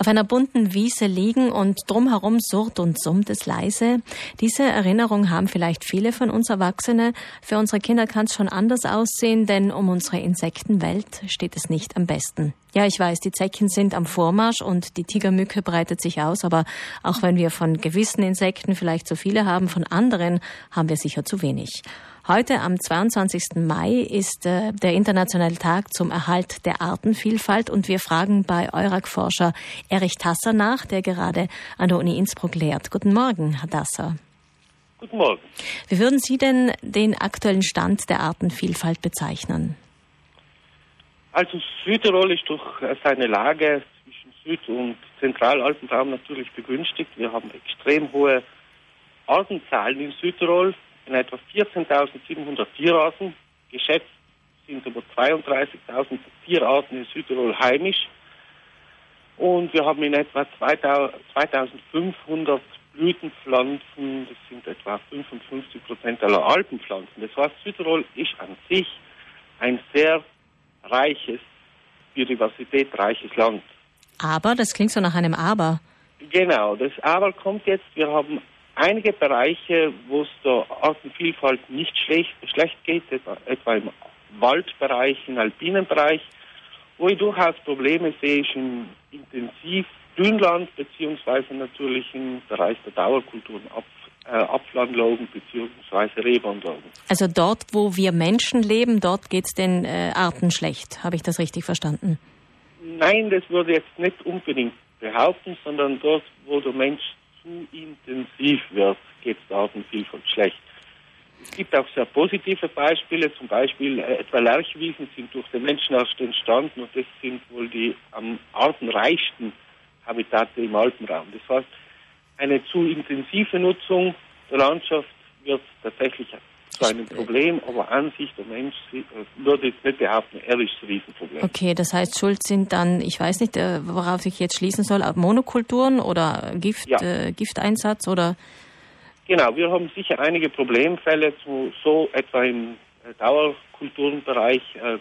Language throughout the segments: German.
auf einer bunten Wiese liegen und drumherum surrt und summt es leise. Diese Erinnerung haben vielleicht viele von uns Erwachsene. Für unsere Kinder kann es schon anders aussehen, denn um unsere Insektenwelt steht es nicht am besten. Ja, ich weiß, die Zecken sind am Vormarsch und die Tigermücke breitet sich aus, aber auch wenn wir von gewissen Insekten vielleicht zu viele haben, von anderen haben wir sicher zu wenig. Heute am 22. Mai ist äh, der internationale Tag zum Erhalt der Artenvielfalt und wir fragen bei Eurak-Forscher Erich Tasser nach, der gerade an der Uni Innsbruck lehrt. Guten Morgen, Herr Tasser. Guten Morgen. Wie würden Sie denn den aktuellen Stand der Artenvielfalt bezeichnen? Also Südtirol ist durch seine Lage zwischen Süd- und Zentralalpenraum natürlich begünstigt. Wir haben extrem hohe Artenzahlen in Südtirol in etwa 14.700 Tierarten. Geschätzt sind über 32.000 Tierarten in Südtirol heimisch. Und wir haben in etwa 2500 Blütenpflanzen, das sind etwa 55 Prozent aller Alpenpflanzen. Das heißt, Südtirol ist an sich ein sehr reiches, biodiversitätreiches Land. Aber, das klingt so nach einem Aber. Genau, das Aber kommt jetzt, wir haben einige Bereiche, wo es der Artenvielfalt nicht schlecht, schlecht geht, etwa, im Waldbereich, im alpinen Bereich, wo ich durchaus Probleme sehe, ist im intensiv Dünland beziehungsweise natürlich im Bereich der Dauerkulturen, Ab, äh, Ablandlogen beziehungsweise Rehbandlogen. Also dort, wo wir Menschen leben, dort geht es den äh, Arten schlecht. Habe ich das richtig verstanden? Nein, das würde ich jetzt nicht unbedingt behaupten, sondern dort, wo der Mensch zu intensiv wird, geht es der Artenvielfalt schlecht. Es gibt auch sehr positive Beispiele, zum Beispiel äh, etwa Lerchwiesen sind durch den Menschen erst entstanden und das sind wohl die am artenreichsten Habitate im Alpenraum. Das heißt, eine zu intensive Nutzung der Landschaft wird tatsächlich zu einem Problem, aber an sich der Mensch äh, würde jetzt nicht behaupten, er ist das Riesenproblem. Okay, das heißt, Schuld sind dann, ich weiß nicht, äh, worauf ich jetzt schließen soll, Monokulturen oder Gift, ja. äh, Gifteinsatz oder? Genau, wir haben sicher einige Problemfälle, zu, so etwa im äh, Dauerkulturenbereich, äh,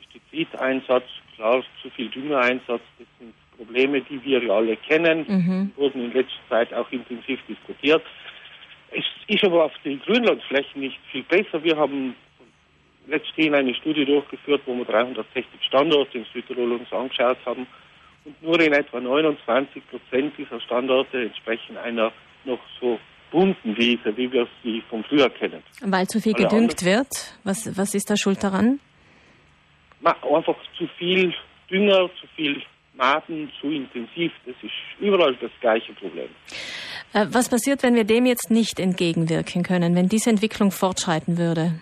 Pestizideinsatz, klar, zu viel Düngereinsatz, das sind Probleme, die wir ja alle kennen, mhm. wurden in letzter Zeit auch intensiv diskutiert. Ist aber auf den Grünlandflächen nicht viel besser. Wir haben letztens eine Studie durchgeführt, wo wir 360 Standorte in Südtirol uns angeschaut haben. Und nur in etwa 29 Prozent dieser Standorte entsprechen einer noch so bunten Wiese, wie wir sie vom früher kennen. Weil zu viel Alle gedüngt wird? Was, was ist da schuld daran? Einfach zu viel Dünger, zu viel Maten, zu intensiv. Das ist überall das gleiche Problem. Äh, was passiert, wenn wir dem jetzt nicht entgegenwirken können, wenn diese Entwicklung fortschreiten würde?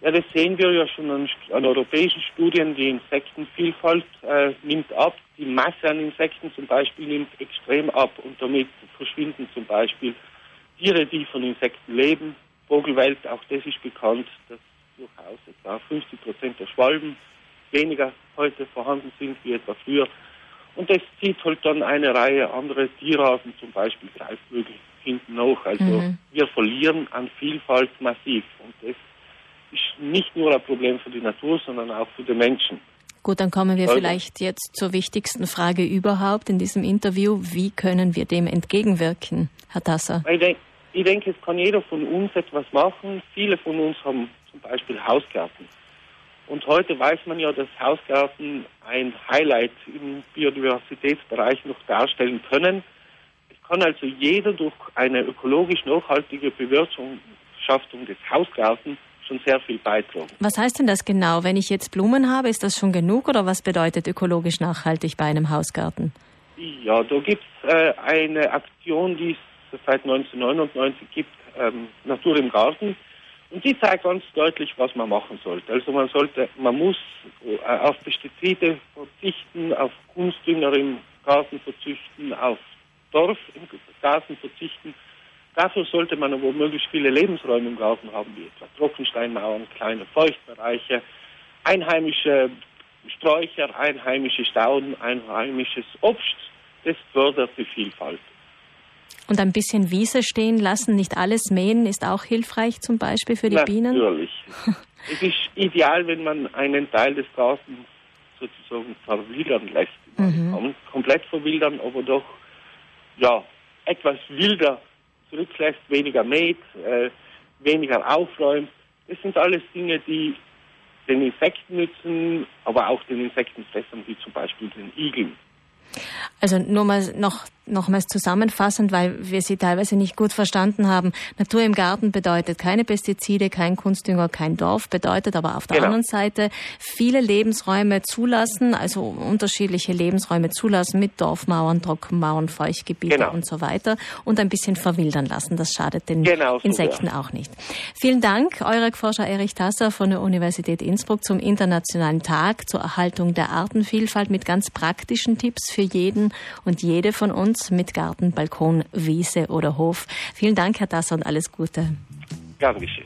Ja, das sehen wir ja schon an, an europäischen Studien. Die Insektenvielfalt äh, nimmt ab. Die Masse an Insekten zum Beispiel nimmt extrem ab und damit verschwinden zum Beispiel Tiere, die von Insekten leben. Vogelwelt, auch das ist bekannt, dass durchaus etwa 50 Prozent der Schwalben weniger heute vorhanden sind wie etwa früher. Und das zieht halt dann eine Reihe andere Tierarten, zum Beispiel Greifvögel, hinten noch. Also mhm. wir verlieren an Vielfalt massiv. Und das ist nicht nur ein Problem für die Natur, sondern auch für die Menschen. Gut, dann kommen wir also, vielleicht jetzt zur wichtigsten Frage überhaupt in diesem Interview. Wie können wir dem entgegenwirken, Herr Tasser? Ich denke, ich denke, es kann jeder von uns etwas machen. Viele von uns haben zum Beispiel Hausgärten. Und heute weiß man ja, dass Hausgärten ein Highlight im Biodiversitätsbereich noch darstellen können. Es kann also jeder durch eine ökologisch nachhaltige Bewirtschaftung des Hausgartens schon sehr viel beitragen. Was heißt denn das genau? Wenn ich jetzt Blumen habe, ist das schon genug oder was bedeutet ökologisch nachhaltig bei einem Hausgarten? Ja, da gibt es äh, eine Aktion, die es seit 1999 gibt, ähm, Natur im Garten. Und die zeigt ganz deutlich, was man machen sollte. Also man sollte, man muss äh, auf Pestizide verzichten, auf Kunstdünger im Garten verzichten, auf Dorf im Garten verzichten. Dafür sollte man aber möglichst viele Lebensräume im Garten haben, wie etwa Trockensteinmauern, kleine Feuchtbereiche, einheimische Sträucher, einheimische Stauden, einheimisches Obst. Das fördert die Vielfalt. Und ein bisschen Wiese stehen lassen, nicht alles mähen, ist auch hilfreich zum Beispiel für die Natürlich. Bienen? Natürlich. es ist ideal, wenn man einen Teil des Gartens sozusagen verwildern lässt. mhm. komplett verwildern, aber doch ja etwas wilder zurücklässt, weniger mäht, äh, weniger aufräumt. Das sind alles Dinge, die den Insekten nützen, aber auch den Insektenfressern, wie zum Beispiel den Igeln. Also nur mal noch nochmals zusammenfassend, weil wir sie teilweise nicht gut verstanden haben. Natur im Garten bedeutet keine Pestizide, kein Kunstdünger, kein Dorf, bedeutet aber auf der genau. anderen Seite viele Lebensräume zulassen, also unterschiedliche Lebensräume zulassen mit Dorfmauern, Trockenmauern, Feuchtgebiete genau. und so weiter und ein bisschen verwildern lassen. Das schadet den genau so, Insekten ja. auch nicht. Vielen Dank, Eurex-Forscher Erich Tasser von der Universität Innsbruck zum Internationalen Tag zur Erhaltung der Artenvielfalt mit ganz praktischen Tipps für jeden und jede von uns uns mit Garten, Balkon, Wiese oder Hof. Vielen Dank, Herr Dasser, und alles Gute. Gern geschehen.